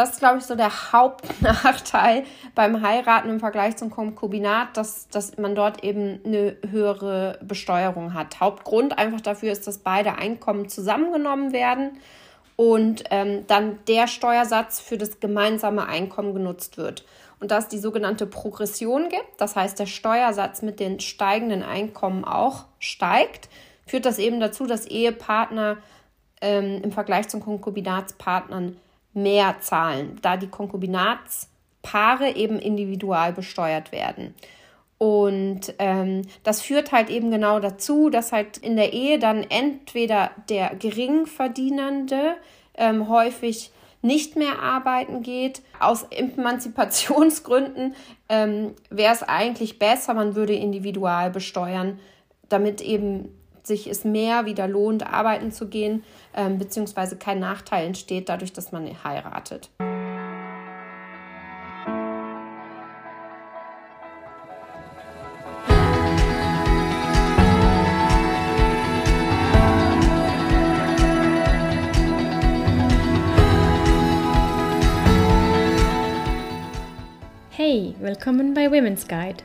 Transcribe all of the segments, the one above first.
das ist, glaube ich, so der Hauptnachteil beim Heiraten im Vergleich zum Konkubinat, dass, dass man dort eben eine höhere Besteuerung hat. Hauptgrund einfach dafür ist, dass beide Einkommen zusammengenommen werden und ähm, dann der Steuersatz für das gemeinsame Einkommen genutzt wird. Und dass es die sogenannte Progression gibt, das heißt der Steuersatz mit den steigenden Einkommen auch steigt, führt das eben dazu, dass Ehepartner ähm, im Vergleich zu Konkubinatspartnern mehr zahlen, da die Konkubinatspaare eben individual besteuert werden. Und ähm, das führt halt eben genau dazu, dass halt in der Ehe dann entweder der Geringverdienende ähm, häufig nicht mehr arbeiten geht. Aus Emanzipationsgründen ähm, wäre es eigentlich besser, man würde individual besteuern, damit eben sich es mehr wieder lohnt, arbeiten zu gehen, ähm, beziehungsweise kein Nachteil entsteht dadurch, dass man heiratet. Hey, willkommen bei Women's Guide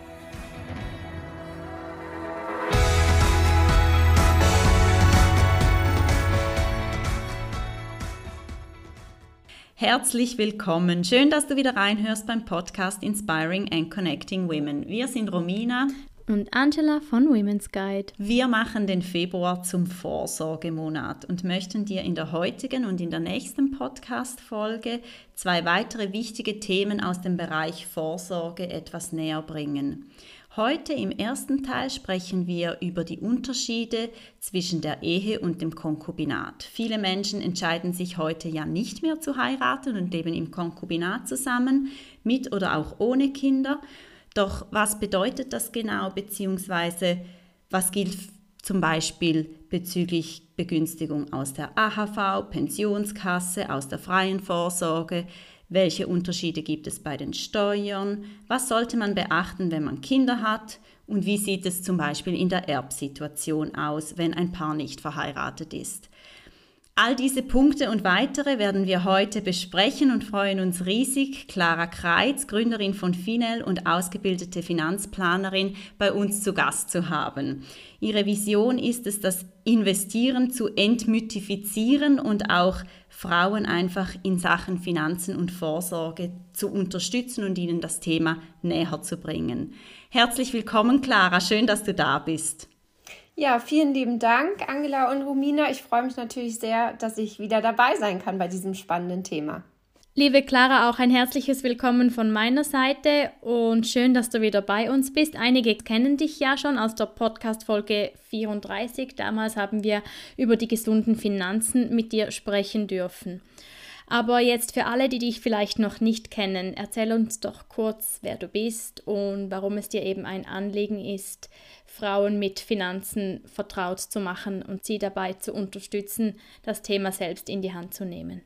Herzlich willkommen. Schön, dass du wieder reinhörst beim Podcast Inspiring and Connecting Women. Wir sind Romina und Angela von Women's Guide. Wir machen den Februar zum Vorsorgemonat und möchten dir in der heutigen und in der nächsten Podcast-Folge zwei weitere wichtige Themen aus dem Bereich Vorsorge etwas näher bringen. Heute im ersten Teil sprechen wir über die Unterschiede zwischen der Ehe und dem Konkubinat. Viele Menschen entscheiden sich heute ja nicht mehr zu heiraten und leben im Konkubinat zusammen, mit oder auch ohne Kinder. Doch was bedeutet das genau, beziehungsweise was gilt zum Beispiel bezüglich Begünstigung aus der AHV, Pensionskasse, aus der freien Vorsorge, welche Unterschiede gibt es bei den Steuern? Was sollte man beachten, wenn man Kinder hat? Und wie sieht es zum Beispiel in der Erbsituation aus, wenn ein Paar nicht verheiratet ist? All diese Punkte und weitere werden wir heute besprechen und freuen uns riesig, Clara Kreitz, Gründerin von Finel und ausgebildete Finanzplanerin, bei uns zu Gast zu haben. Ihre Vision ist es, das Investieren zu entmythifizieren und auch Frauen einfach in Sachen Finanzen und Vorsorge zu unterstützen und ihnen das Thema näher zu bringen. Herzlich willkommen, Clara. Schön, dass du da bist. Ja, vielen lieben Dank, Angela und Romina. Ich freue mich natürlich sehr, dass ich wieder dabei sein kann bei diesem spannenden Thema. Liebe Clara, auch ein herzliches Willkommen von meiner Seite und schön, dass du wieder bei uns bist. Einige kennen dich ja schon aus der Podcast-Folge 34. Damals haben wir über die gesunden Finanzen mit dir sprechen dürfen. Aber jetzt für alle, die dich vielleicht noch nicht kennen, erzähl uns doch kurz, wer du bist und warum es dir eben ein Anliegen ist, Frauen mit Finanzen vertraut zu machen und sie dabei zu unterstützen, das Thema selbst in die Hand zu nehmen.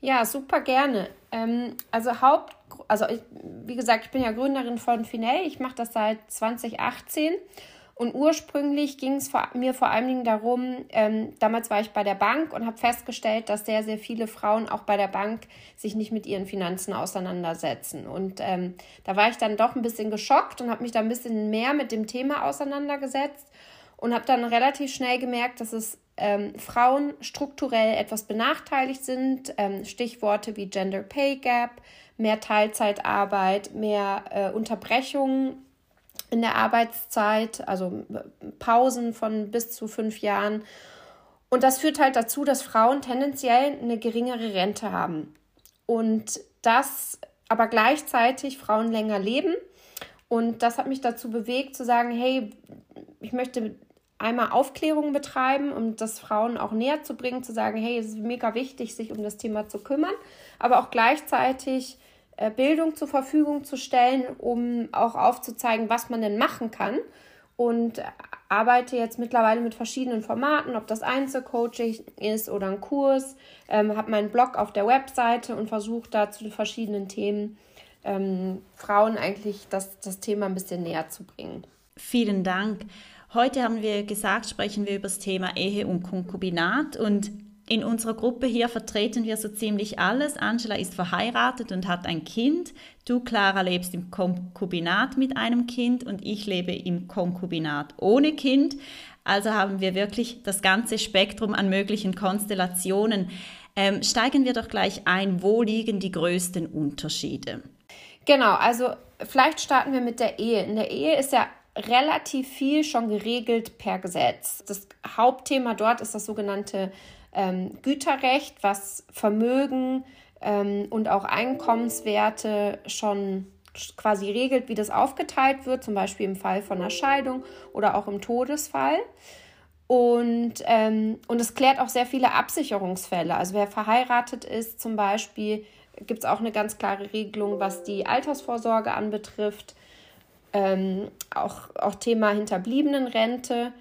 Ja, super gerne. Ähm, also Haupt, also ich, wie gesagt, ich bin ja Gründerin von Finell. Ich mache das seit 2018 und ursprünglich ging es mir vor allen Dingen darum, ähm, damals war ich bei der Bank und habe festgestellt, dass sehr, sehr viele Frauen auch bei der Bank sich nicht mit ihren Finanzen auseinandersetzen. Und ähm, da war ich dann doch ein bisschen geschockt und habe mich da ein bisschen mehr mit dem Thema auseinandergesetzt und habe dann relativ schnell gemerkt, dass es ähm, Frauen strukturell etwas benachteiligt sind. Ähm, Stichworte wie Gender Pay Gap, mehr Teilzeitarbeit, mehr äh, Unterbrechungen in der Arbeitszeit, also Pausen von bis zu fünf Jahren. Und das führt halt dazu, dass Frauen tendenziell eine geringere Rente haben. Und dass aber gleichzeitig Frauen länger leben. Und das hat mich dazu bewegt zu sagen, hey, ich möchte einmal Aufklärung betreiben, um das Frauen auch näher zu bringen, zu sagen, hey, es ist mega wichtig, sich um das Thema zu kümmern, aber auch gleichzeitig äh, Bildung zur Verfügung zu stellen, um auch aufzuzeigen, was man denn machen kann. Und arbeite jetzt mittlerweile mit verschiedenen Formaten, ob das Einzelcoaching ist oder ein Kurs, ähm, habe meinen Blog auf der Webseite und versuche da zu verschiedenen Themen ähm, Frauen eigentlich das, das Thema ein bisschen näher zu bringen. Vielen Dank. Heute haben wir gesagt, sprechen wir über das Thema Ehe und Konkubinat und in unserer Gruppe hier vertreten wir so ziemlich alles. Angela ist verheiratet und hat ein Kind. Du, Clara, lebst im Konkubinat mit einem Kind und ich lebe im Konkubinat ohne Kind. Also haben wir wirklich das ganze Spektrum an möglichen Konstellationen. Ähm, steigen wir doch gleich ein, wo liegen die größten Unterschiede? Genau, also vielleicht starten wir mit der Ehe. In der Ehe ist ja relativ viel schon geregelt per Gesetz. Das Hauptthema dort ist das sogenannte ähm, Güterrecht, was Vermögen ähm, und auch Einkommenswerte schon quasi regelt, wie das aufgeteilt wird, zum Beispiel im Fall von einer Scheidung oder auch im Todesfall. Und, ähm, und es klärt auch sehr viele Absicherungsfälle. Also wer verheiratet ist zum Beispiel, gibt es auch eine ganz klare Regelung, was die Altersvorsorge anbetrifft. Ähm, auch, auch Thema Hinterbliebenenrente.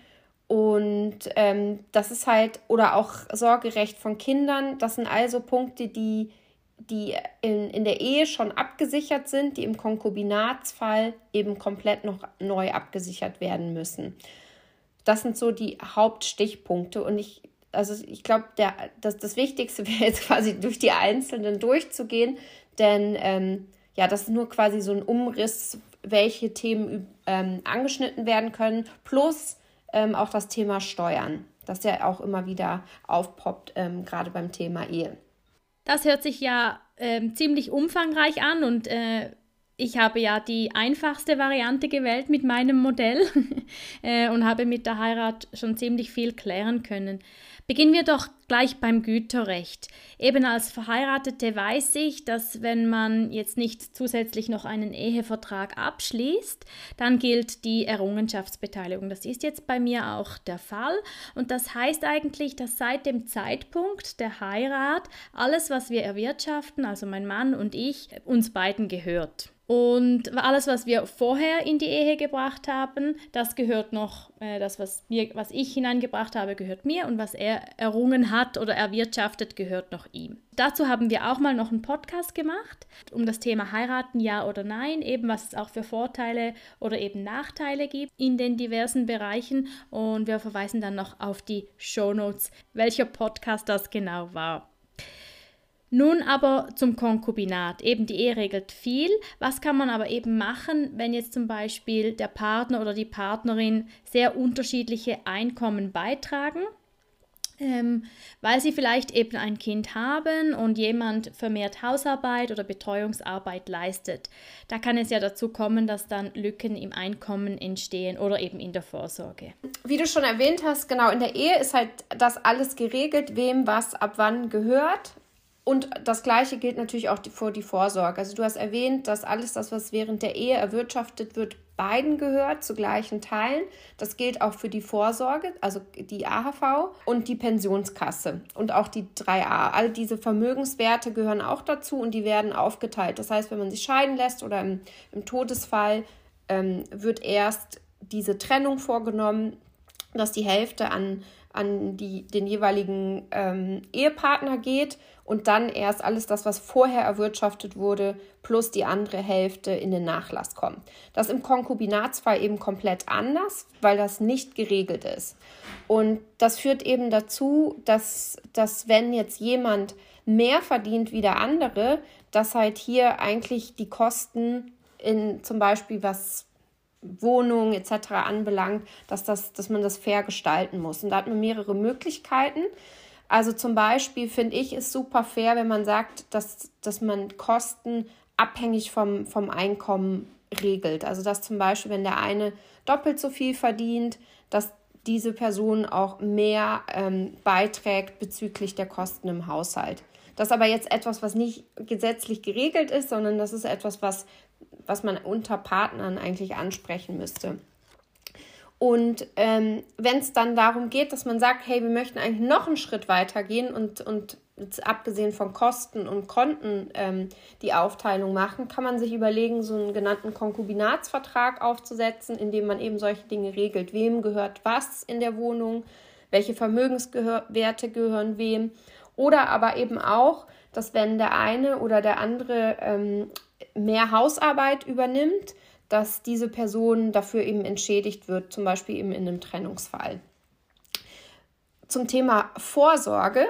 Und ähm, das ist halt, oder auch Sorgerecht von Kindern, das sind also Punkte, die, die in, in der Ehe schon abgesichert sind, die im Konkubinatsfall eben komplett noch neu abgesichert werden müssen. Das sind so die Hauptstichpunkte. Und ich, also ich glaube, das, das Wichtigste wäre jetzt quasi durch die einzelnen durchzugehen, denn ähm, ja, das ist nur quasi so ein Umriss, welche Themen ähm, angeschnitten werden können, plus ähm, auch das Thema Steuern, das ja auch immer wieder aufpoppt, ähm, gerade beim Thema Ehe. Das hört sich ja ähm, ziemlich umfangreich an und äh, ich habe ja die einfachste Variante gewählt mit meinem Modell äh, und habe mit der Heirat schon ziemlich viel klären können. Beginnen wir doch gleich beim Güterrecht. Eben als Verheiratete weiß ich, dass wenn man jetzt nicht zusätzlich noch einen Ehevertrag abschließt, dann gilt die Errungenschaftsbeteiligung. Das ist jetzt bei mir auch der Fall. Und das heißt eigentlich, dass seit dem Zeitpunkt der Heirat alles, was wir erwirtschaften, also mein Mann und ich, uns beiden gehört. Und alles, was wir vorher in die Ehe gebracht haben, das gehört noch, äh, das, was, mir, was ich hineingebracht habe, gehört mir und was er errungen hat oder erwirtschaftet, gehört noch ihm. Dazu haben wir auch mal noch einen Podcast gemacht, um das Thema heiraten, ja oder nein, eben was es auch für Vorteile oder eben Nachteile gibt in den diversen Bereichen. Und wir verweisen dann noch auf die Show Notes, welcher Podcast das genau war. Nun aber zum Konkubinat. Eben die Ehe regelt viel. Was kann man aber eben machen, wenn jetzt zum Beispiel der Partner oder die Partnerin sehr unterschiedliche Einkommen beitragen? Ähm, weil sie vielleicht eben ein Kind haben und jemand vermehrt Hausarbeit oder Betreuungsarbeit leistet. Da kann es ja dazu kommen, dass dann Lücken im Einkommen entstehen oder eben in der Vorsorge. Wie du schon erwähnt hast, genau in der Ehe ist halt das alles geregelt, wem was ab wann gehört. Und das Gleiche gilt natürlich auch für die Vorsorge. Also du hast erwähnt, dass alles das, was während der Ehe erwirtschaftet wird, beiden gehört zu gleichen Teilen. Das gilt auch für die Vorsorge, also die AHV und die Pensionskasse und auch die 3a. All diese Vermögenswerte gehören auch dazu und die werden aufgeteilt. Das heißt, wenn man sich scheiden lässt oder im, im Todesfall ähm, wird erst diese Trennung vorgenommen, dass die Hälfte an, an die, den jeweiligen ähm, Ehepartner geht und dann erst alles das, was vorher erwirtschaftet wurde, plus die andere Hälfte in den Nachlass kommt. Das ist im Konkubinatsfall eben komplett anders, weil das nicht geregelt ist. Und das führt eben dazu, dass, dass wenn jetzt jemand mehr verdient wie der andere, dass halt hier eigentlich die Kosten in zum Beispiel was Wohnung etc. anbelangt, dass, das, dass man das fair gestalten muss. Und da hat man mehrere Möglichkeiten. Also zum Beispiel finde ich es super fair, wenn man sagt, dass, dass man Kosten abhängig vom, vom Einkommen regelt. Also dass zum Beispiel, wenn der eine doppelt so viel verdient, dass diese Person auch mehr ähm, beiträgt bezüglich der Kosten im Haushalt. Das ist aber jetzt etwas, was nicht gesetzlich geregelt ist, sondern das ist etwas, was, was man unter Partnern eigentlich ansprechen müsste. Und ähm, wenn es dann darum geht, dass man sagt, hey, wir möchten eigentlich noch einen Schritt weiter gehen und, und abgesehen von Kosten und Konten ähm, die Aufteilung machen, kann man sich überlegen, so einen genannten Konkubinatsvertrag aufzusetzen, in dem man eben solche Dinge regelt. Wem gehört was in der Wohnung? Welche Vermögenswerte gehören wem? Oder aber eben auch, dass wenn der eine oder der andere ähm, mehr Hausarbeit übernimmt, dass diese Person dafür eben entschädigt wird, zum Beispiel eben in einem Trennungsfall. Zum Thema Vorsorge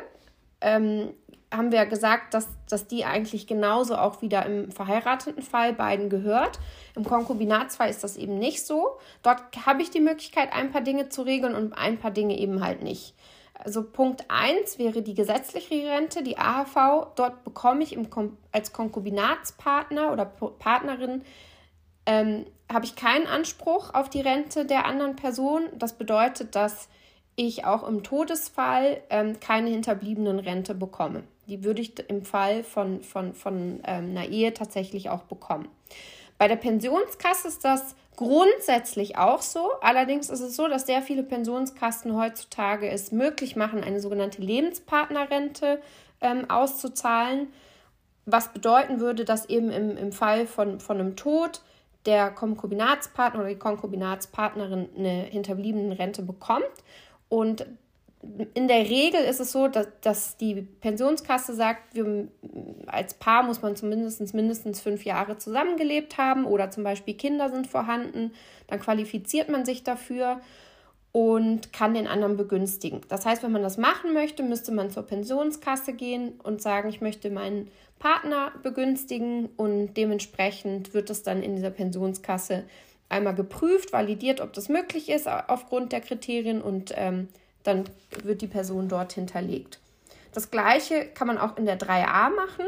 ähm, haben wir gesagt, dass, dass die eigentlich genauso auch wieder im verheirateten Fall beiden gehört. Im Konkubinatsfall ist das eben nicht so. Dort habe ich die Möglichkeit, ein paar Dinge zu regeln und ein paar Dinge eben halt nicht. Also Punkt 1 wäre die gesetzliche Rente, die AHV. Dort bekomme ich im, als Konkubinatspartner oder Partnerin ähm, habe ich keinen Anspruch auf die Rente der anderen Person. Das bedeutet, dass ich auch im Todesfall ähm, keine hinterbliebenen Rente bekomme. Die würde ich im Fall von, von, von ähm, einer Ehe tatsächlich auch bekommen. Bei der Pensionskasse ist das grundsätzlich auch so. Allerdings ist es so, dass sehr viele Pensionskassen heutzutage es möglich machen, eine sogenannte Lebenspartnerrente ähm, auszuzahlen. Was bedeuten würde, dass eben im, im Fall von, von einem Tod der Konkubinatspartner oder die Konkubinatspartnerin eine hinterbliebene Rente bekommt. Und in der Regel ist es so, dass, dass die Pensionskasse sagt, wir, als Paar muss man zumindest mindestens fünf Jahre zusammengelebt haben oder zum Beispiel Kinder sind vorhanden. Dann qualifiziert man sich dafür und kann den anderen begünstigen. Das heißt, wenn man das machen möchte, müsste man zur Pensionskasse gehen und sagen, ich möchte meinen Partner begünstigen und dementsprechend wird es dann in dieser Pensionskasse einmal geprüft, validiert, ob das möglich ist aufgrund der Kriterien und ähm, dann wird die Person dort hinterlegt. Das gleiche kann man auch in der 3a machen.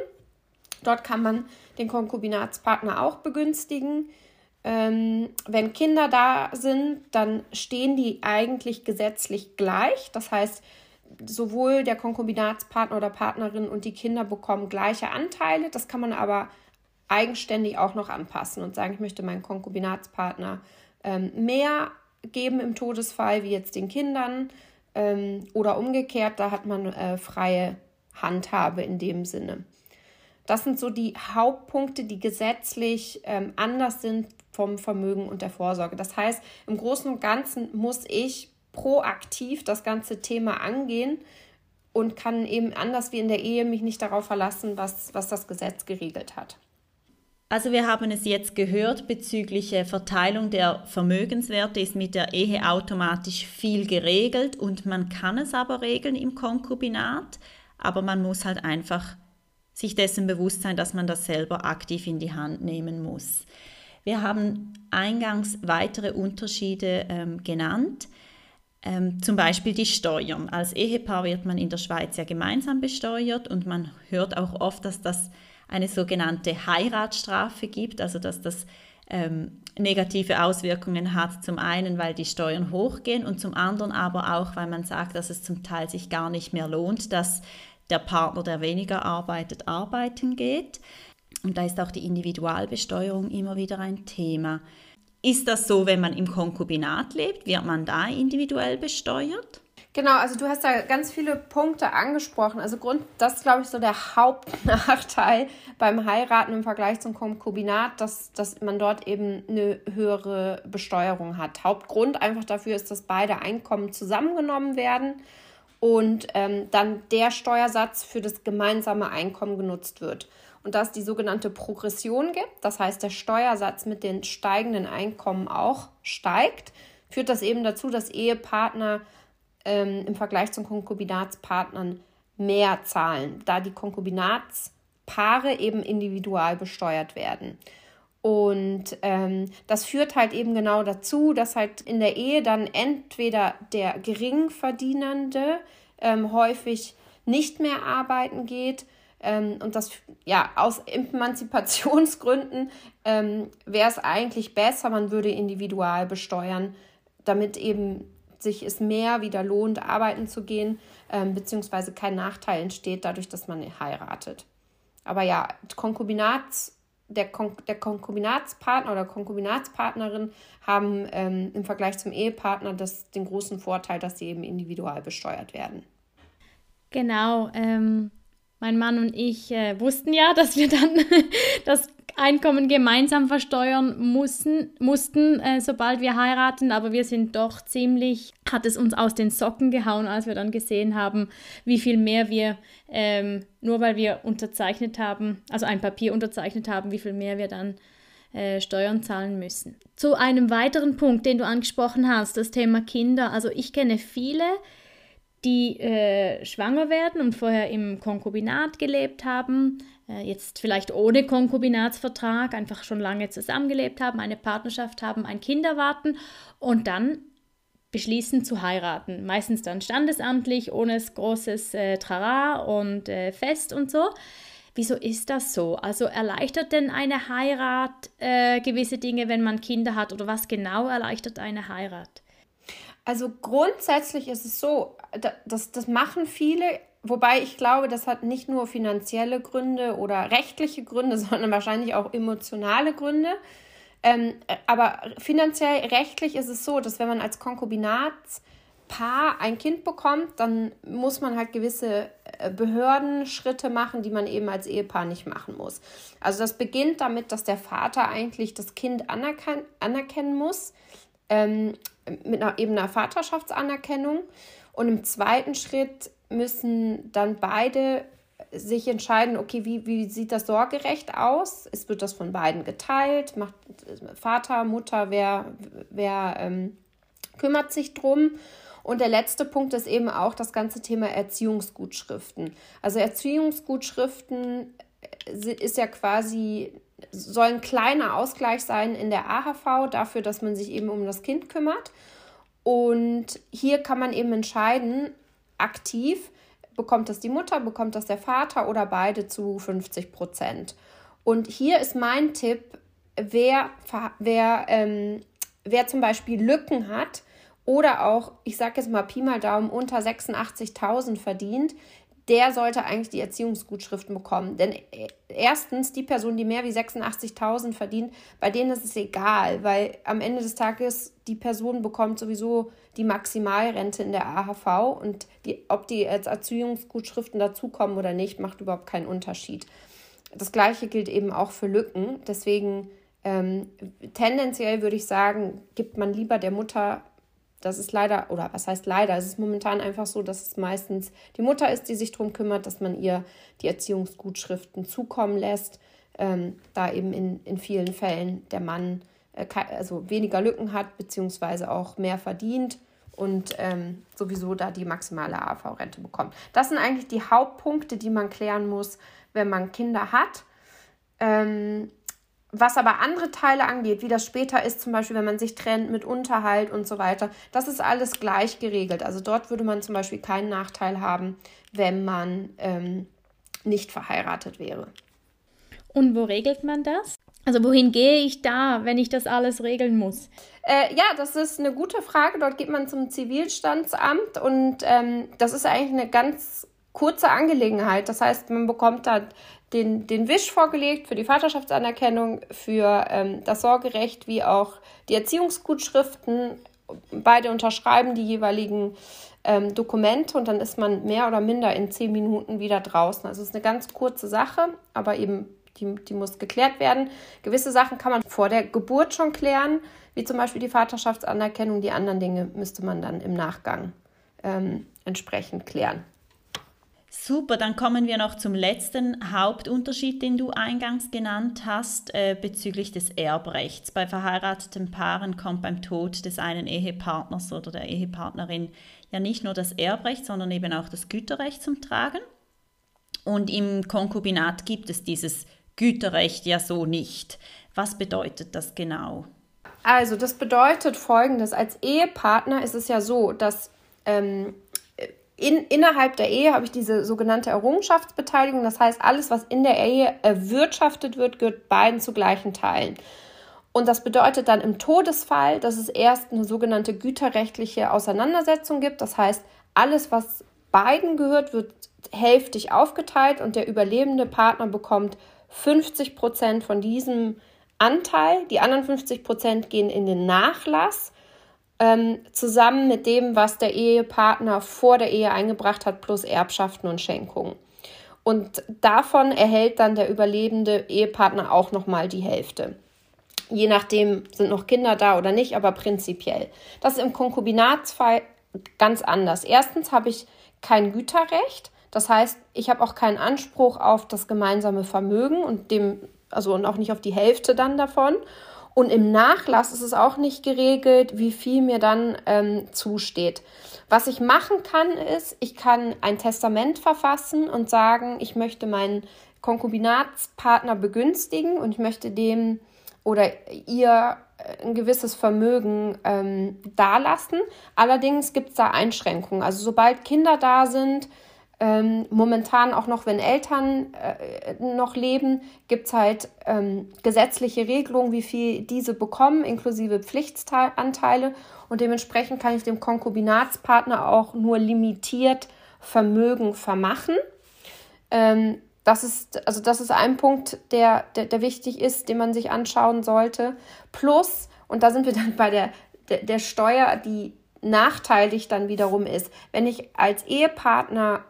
Dort kann man den Konkubinatspartner auch begünstigen. Ähm, wenn Kinder da sind, dann stehen die eigentlich gesetzlich gleich. Das heißt, sowohl der Konkubinatspartner oder Partnerin und die Kinder bekommen gleiche Anteile. Das kann man aber eigenständig auch noch anpassen und sagen, ich möchte meinen Konkubinatspartner ähm, mehr geben im Todesfall wie jetzt den Kindern ähm, oder umgekehrt, da hat man äh, freie Handhabe in dem Sinne. Das sind so die Hauptpunkte, die gesetzlich ähm, anders sind vom Vermögen und der Vorsorge. Das heißt, im Großen und Ganzen muss ich proaktiv das ganze Thema angehen und kann eben anders wie in der Ehe mich nicht darauf verlassen, was, was das Gesetz geregelt hat. Also wir haben es jetzt gehört, bezüglich Verteilung der Vermögenswerte ist mit der Ehe automatisch viel geregelt und man kann es aber regeln im Konkubinat, aber man muss halt einfach sich dessen bewusst sein, dass man das selber aktiv in die Hand nehmen muss. Wir haben eingangs weitere Unterschiede ähm, genannt. Ähm, zum Beispiel die Steuern. Als Ehepaar wird man in der Schweiz ja gemeinsam besteuert und man hört auch oft, dass das eine sogenannte Heiratsstrafe gibt, also dass das ähm, negative Auswirkungen hat, zum einen, weil die Steuern hochgehen und zum anderen aber auch, weil man sagt, dass es zum Teil sich gar nicht mehr lohnt, dass der Partner, der weniger arbeitet, arbeiten geht. Und da ist auch die Individualbesteuerung immer wieder ein Thema. Ist das so, wenn man im Konkubinat lebt? Wird man da individuell besteuert? Genau, also du hast da ganz viele Punkte angesprochen. Also Grund, das ist, glaube ich, so der Hauptnachteil beim Heiraten im Vergleich zum Konkubinat, dass, dass man dort eben eine höhere Besteuerung hat. Hauptgrund einfach dafür ist, dass beide Einkommen zusammengenommen werden und ähm, dann der Steuersatz für das gemeinsame Einkommen genutzt wird. Und dass die sogenannte Progression gibt, das heißt der Steuersatz mit den steigenden Einkommen auch steigt, führt das eben dazu, dass Ehepartner ähm, im Vergleich zu Konkubinatspartnern mehr zahlen, da die Konkubinatspaare eben individual besteuert werden. Und ähm, das führt halt eben genau dazu, dass halt in der Ehe dann entweder der Geringverdienende ähm, häufig nicht mehr arbeiten geht. Ähm, und das, ja, aus Emanzipationsgründen ähm, wäre es eigentlich besser, man würde individual besteuern, damit eben sich es mehr wieder lohnt, arbeiten zu gehen, ähm, beziehungsweise kein Nachteil entsteht dadurch, dass man heiratet. Aber ja, Konkubinatspaare der, Kon der Konkubinatspartner oder Konkubinatspartnerin haben ähm, im Vergleich zum Ehepartner das, den großen Vorteil, dass sie eben individual besteuert werden. Genau. Ähm, mein Mann und ich äh, wussten ja, dass wir dann das Einkommen gemeinsam versteuern mussten, mussten äh, sobald wir heiraten, aber wir sind doch ziemlich, hat es uns aus den Socken gehauen, als wir dann gesehen haben, wie viel mehr wir, ähm, nur weil wir unterzeichnet haben, also ein Papier unterzeichnet haben, wie viel mehr wir dann äh, Steuern zahlen müssen. Zu einem weiteren Punkt, den du angesprochen hast, das Thema Kinder. Also ich kenne viele, die äh, schwanger werden und vorher im Konkubinat gelebt haben, jetzt vielleicht ohne Konkubinatsvertrag, einfach schon lange zusammengelebt haben, eine Partnerschaft haben, ein Kind erwarten und dann beschließen zu heiraten. Meistens dann standesamtlich, ohne großes äh, Trara und äh, Fest und so. Wieso ist das so? Also erleichtert denn eine Heirat äh, gewisse Dinge, wenn man Kinder hat? Oder was genau erleichtert eine Heirat? Also grundsätzlich ist es so, das, das machen viele, wobei ich glaube, das hat nicht nur finanzielle Gründe oder rechtliche Gründe, sondern wahrscheinlich auch emotionale Gründe. Ähm, aber finanziell, rechtlich ist es so, dass wenn man als Konkubinatspaar ein Kind bekommt, dann muss man halt gewisse äh, Behördenschritte machen, die man eben als Ehepaar nicht machen muss. Also das beginnt damit, dass der Vater eigentlich das Kind anerken anerkennen muss, ähm, mit einer, eben einer Vaterschaftsanerkennung. Und im zweiten Schritt müssen dann beide sich entscheiden, okay, wie, wie sieht das sorgerecht aus? Es wird das von beiden geteilt, macht Vater, Mutter, wer, wer ähm, kümmert sich drum? Und der letzte Punkt ist eben auch das ganze Thema Erziehungsgutschriften. Also Erziehungsgutschriften äh, ist ja quasi, soll ein kleiner Ausgleich sein in der AHV dafür, dass man sich eben um das Kind kümmert. Und hier kann man eben entscheiden, aktiv, bekommt das die Mutter, bekommt das der Vater oder beide zu 50 Prozent. Und hier ist mein Tipp, wer, wer, ähm, wer zum Beispiel Lücken hat oder auch, ich sage jetzt mal Pi mal Daumen, unter 86.000 verdient, der sollte eigentlich die Erziehungsgutschriften bekommen. Denn äh, erstens, die Person, die mehr wie 86.000 verdient, bei denen ist es egal, weil am Ende des Tages die Person bekommt sowieso die Maximalrente in der AHV und die, ob die als Erziehungsgutschriften dazukommen oder nicht, macht überhaupt keinen Unterschied. Das gleiche gilt eben auch für Lücken. Deswegen ähm, tendenziell würde ich sagen, gibt man lieber der Mutter das ist leider, oder was heißt leider, es ist momentan einfach so, dass es meistens die Mutter ist, die sich darum kümmert, dass man ihr die Erziehungsgutschriften zukommen lässt, ähm, da eben in, in vielen Fällen der Mann äh, also weniger Lücken hat, beziehungsweise auch mehr verdient und ähm, sowieso da die maximale AV-Rente bekommt. Das sind eigentlich die Hauptpunkte, die man klären muss, wenn man Kinder hat. Ähm, was aber andere Teile angeht, wie das später ist, zum Beispiel, wenn man sich trennt mit Unterhalt und so weiter, das ist alles gleich geregelt. Also dort würde man zum Beispiel keinen Nachteil haben, wenn man ähm, nicht verheiratet wäre. Und wo regelt man das? Also wohin gehe ich da, wenn ich das alles regeln muss? Äh, ja, das ist eine gute Frage. Dort geht man zum Zivilstandsamt und ähm, das ist eigentlich eine ganz kurze Angelegenheit. Das heißt, man bekommt da den, den Wisch vorgelegt für die Vaterschaftsanerkennung, für ähm, das Sorgerecht wie auch die Erziehungsgutschriften. Beide unterschreiben die jeweiligen ähm, Dokumente und dann ist man mehr oder minder in zehn Minuten wieder draußen. Also es ist eine ganz kurze Sache, aber eben die, die muss geklärt werden. Gewisse Sachen kann man vor der Geburt schon klären, wie zum Beispiel die Vaterschaftsanerkennung. Die anderen Dinge müsste man dann im Nachgang ähm, entsprechend klären. Super, dann kommen wir noch zum letzten Hauptunterschied, den du eingangs genannt hast, äh, bezüglich des Erbrechts. Bei verheirateten Paaren kommt beim Tod des einen Ehepartners oder der Ehepartnerin ja nicht nur das Erbrecht, sondern eben auch das Güterrecht zum Tragen. Und im Konkubinat gibt es dieses Güterrecht ja so nicht. Was bedeutet das genau? Also das bedeutet folgendes, als Ehepartner ist es ja so, dass ähm, in, innerhalb der Ehe habe ich diese sogenannte Errungenschaftsbeteiligung. Das heißt, alles, was in der Ehe erwirtschaftet wird, gehört beiden zu gleichen Teilen. Und das bedeutet dann im Todesfall, dass es erst eine sogenannte güterrechtliche Auseinandersetzung gibt. Das heißt, alles, was beiden gehört, wird hälftig aufgeteilt und der überlebende Partner bekommt 50 Prozent von diesem Anteil, die anderen 50 Prozent gehen in den Nachlass, ähm, zusammen mit dem, was der Ehepartner vor der Ehe eingebracht hat, plus Erbschaften und Schenkungen. Und davon erhält dann der überlebende Ehepartner auch nochmal die Hälfte. Je nachdem sind noch Kinder da oder nicht, aber prinzipiell. Das ist im Konkubinatsfall ganz anders. Erstens habe ich kein Güterrecht. Das heißt, ich habe auch keinen Anspruch auf das gemeinsame Vermögen und dem, also und auch nicht auf die Hälfte dann davon. Und im Nachlass ist es auch nicht geregelt, wie viel mir dann ähm, zusteht. Was ich machen kann, ist, ich kann ein Testament verfassen und sagen, ich möchte meinen Konkubinatspartner begünstigen und ich möchte dem oder ihr äh, ein gewisses Vermögen ähm, dalassen. Allerdings gibt es da Einschränkungen. Also sobald Kinder da sind, ähm, momentan auch noch, wenn Eltern äh, noch leben, gibt es halt ähm, gesetzliche Regelungen, wie viel diese bekommen, inklusive Pflichtanteile. Und dementsprechend kann ich dem Konkubinatspartner auch nur limitiert Vermögen vermachen. Ähm, das ist, also das ist ein Punkt, der, der, der wichtig ist, den man sich anschauen sollte. Plus, und da sind wir dann bei der, der, der Steuer, die nachteilig dann wiederum ist, wenn ich als Ehepartner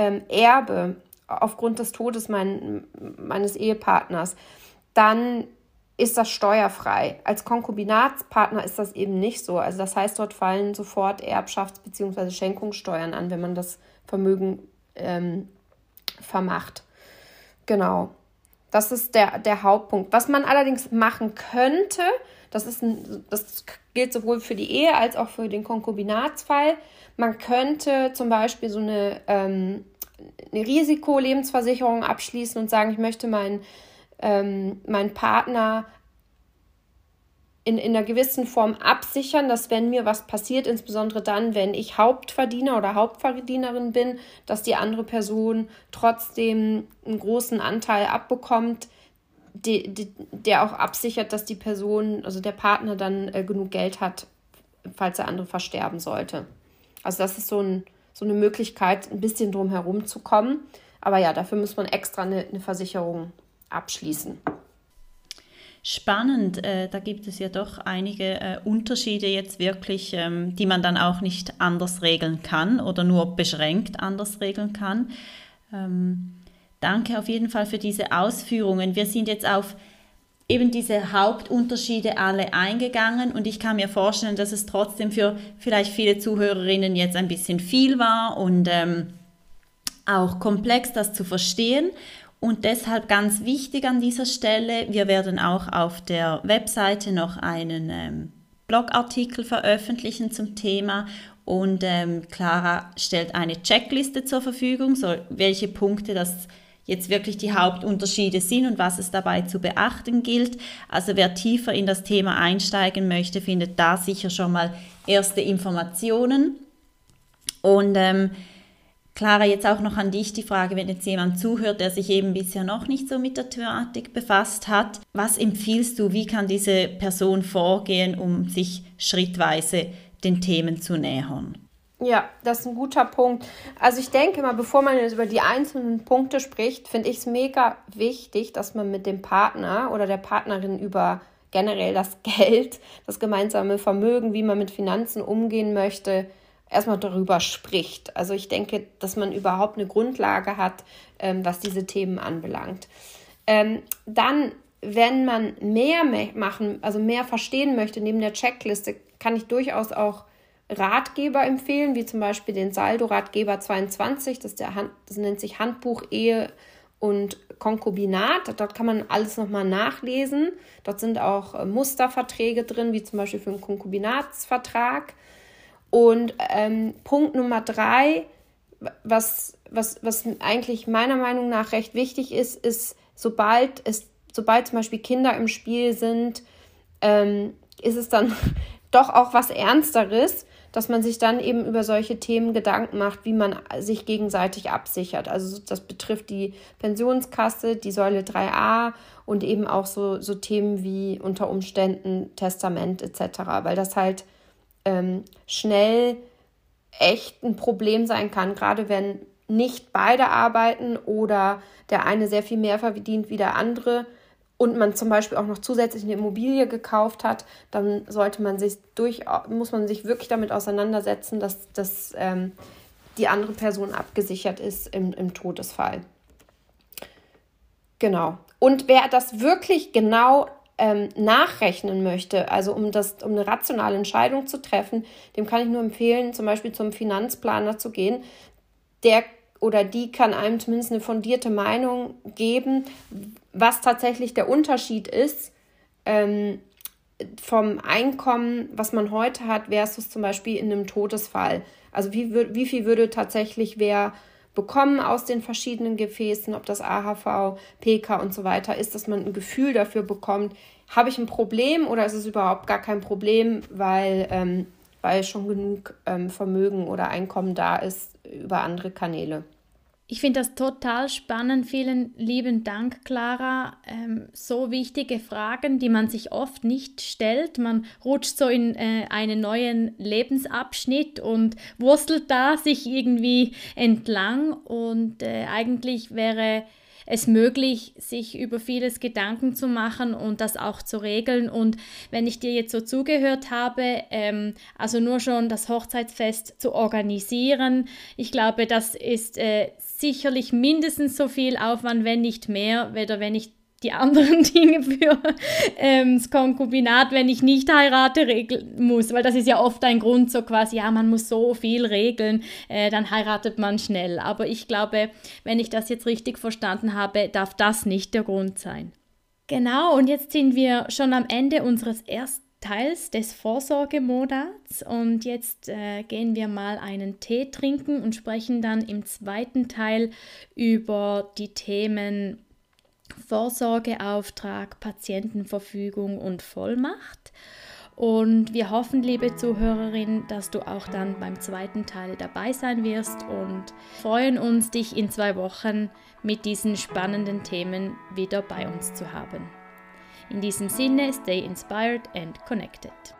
ähm, erbe aufgrund des Todes mein, meines Ehepartners, dann ist das steuerfrei. Als Konkubinatspartner ist das eben nicht so. Also das heißt, dort fallen sofort Erbschafts- bzw. Schenkungssteuern an, wenn man das Vermögen ähm, vermacht. Genau. Das ist der, der Hauptpunkt. Was man allerdings machen könnte, das, ist ein, das gilt sowohl für die Ehe als auch für den Konkubinatsfall. Man könnte zum Beispiel so eine, ähm, eine Risikolebensversicherung abschließen und sagen, ich möchte meinen ähm, meinen Partner in, in einer gewissen Form absichern, dass wenn mir was passiert, insbesondere dann, wenn ich Hauptverdiener oder Hauptverdienerin bin, dass die andere Person trotzdem einen großen Anteil abbekommt, die, die, der auch absichert, dass die Person, also der Partner dann äh, genug Geld hat, falls der andere versterben sollte. Also das ist so, ein, so eine Möglichkeit, ein bisschen drum herum zu kommen. Aber ja, dafür muss man extra eine, eine Versicherung abschließen. Spannend, äh, da gibt es ja doch einige äh, Unterschiede jetzt wirklich, ähm, die man dann auch nicht anders regeln kann oder nur beschränkt anders regeln kann. Ähm, danke auf jeden Fall für diese Ausführungen. Wir sind jetzt auf eben diese Hauptunterschiede alle eingegangen und ich kann mir vorstellen, dass es trotzdem für vielleicht viele Zuhörerinnen jetzt ein bisschen viel war und ähm, auch komplex, das zu verstehen. Und deshalb ganz wichtig an dieser Stelle, wir werden auch auf der Webseite noch einen ähm, Blogartikel veröffentlichen zum Thema und ähm, Clara stellt eine Checkliste zur Verfügung, so welche Punkte das jetzt wirklich die Hauptunterschiede sind und was es dabei zu beachten gilt. Also wer tiefer in das Thema einsteigen möchte, findet da sicher schon mal erste Informationen. Und ähm, Clara, jetzt auch noch an dich die Frage, wenn jetzt jemand zuhört, der sich eben bisher noch nicht so mit der Thematik befasst hat, was empfiehlst du, wie kann diese Person vorgehen, um sich schrittweise den Themen zu nähern? Ja, das ist ein guter Punkt. Also ich denke mal, bevor man jetzt über die einzelnen Punkte spricht, finde ich es mega wichtig, dass man mit dem Partner oder der Partnerin über generell das Geld, das gemeinsame Vermögen, wie man mit Finanzen umgehen möchte, erstmal darüber spricht. Also ich denke, dass man überhaupt eine Grundlage hat, ähm, was diese Themen anbelangt. Ähm, dann, wenn man mehr machen, also mehr verstehen möchte, neben der Checkliste, kann ich durchaus auch Ratgeber empfehlen, wie zum Beispiel den Saldo-Ratgeber 22, das, der Hand, das nennt sich Handbuch Ehe und Konkubinat. Dort kann man alles nochmal nachlesen. Dort sind auch äh, Musterverträge drin, wie zum Beispiel für einen Konkubinatsvertrag. Und ähm, Punkt Nummer drei, was, was, was eigentlich meiner Meinung nach recht wichtig ist, ist, sobald es, sobald zum Beispiel Kinder im Spiel sind, ähm, ist es dann doch auch was Ernsteres, dass man sich dann eben über solche Themen Gedanken macht, wie man sich gegenseitig absichert. Also das betrifft die Pensionskasse, die Säule 3a und eben auch so, so Themen wie unter Umständen Testament etc., weil das halt ähm, schnell echt ein Problem sein kann, gerade wenn nicht beide arbeiten oder der eine sehr viel mehr verdient wie der andere und man zum Beispiel auch noch zusätzlich eine Immobilie gekauft hat, dann sollte man sich durch, muss man sich wirklich damit auseinandersetzen, dass, dass ähm, die andere Person abgesichert ist im, im Todesfall. Genau. Und wer das wirklich genau ähm, nachrechnen möchte, also um, das, um eine rationale Entscheidung zu treffen, dem kann ich nur empfehlen, zum Beispiel zum Finanzplaner zu gehen. Der oder die kann einem zumindest eine fundierte Meinung geben, was tatsächlich der Unterschied ist ähm, vom Einkommen, was man heute hat, versus zum Beispiel in einem Todesfall. Also wie, wie viel würde tatsächlich wer bekommen aus den verschiedenen Gefäßen, ob das AHV, PK und so weiter ist, dass man ein Gefühl dafür bekommt, habe ich ein Problem oder ist es überhaupt gar kein Problem, weil, ähm, weil schon genug ähm, Vermögen oder Einkommen da ist über andere Kanäle. Ich finde das total spannend. Vielen lieben Dank, Clara. Ähm, so wichtige Fragen, die man sich oft nicht stellt. Man rutscht so in äh, einen neuen Lebensabschnitt und wurstelt da sich irgendwie entlang. Und äh, eigentlich wäre es möglich, sich über vieles Gedanken zu machen und das auch zu regeln. Und wenn ich dir jetzt so zugehört habe, ähm, also nur schon das Hochzeitsfest zu organisieren, ich glaube, das ist äh, sicherlich mindestens so viel Aufwand, wenn nicht mehr, weder wenn ich die anderen Dinge für ähm, das Konkubinat, wenn ich nicht heirate, regeln muss. Weil das ist ja oft ein Grund, so quasi, ja, man muss so viel regeln, äh, dann heiratet man schnell. Aber ich glaube, wenn ich das jetzt richtig verstanden habe, darf das nicht der Grund sein. Genau, und jetzt sind wir schon am Ende unseres ersten Teils des Vorsorgemonats und jetzt äh, gehen wir mal einen Tee trinken und sprechen dann im zweiten Teil über die Themen Vorsorgeauftrag, Patientenverfügung und Vollmacht. Und wir hoffen, liebe Zuhörerin, dass du auch dann beim zweiten Teil dabei sein wirst und freuen uns, dich in zwei Wochen mit diesen spannenden Themen wieder bei uns zu haben. In diesem Sinne, stay inspired and connected.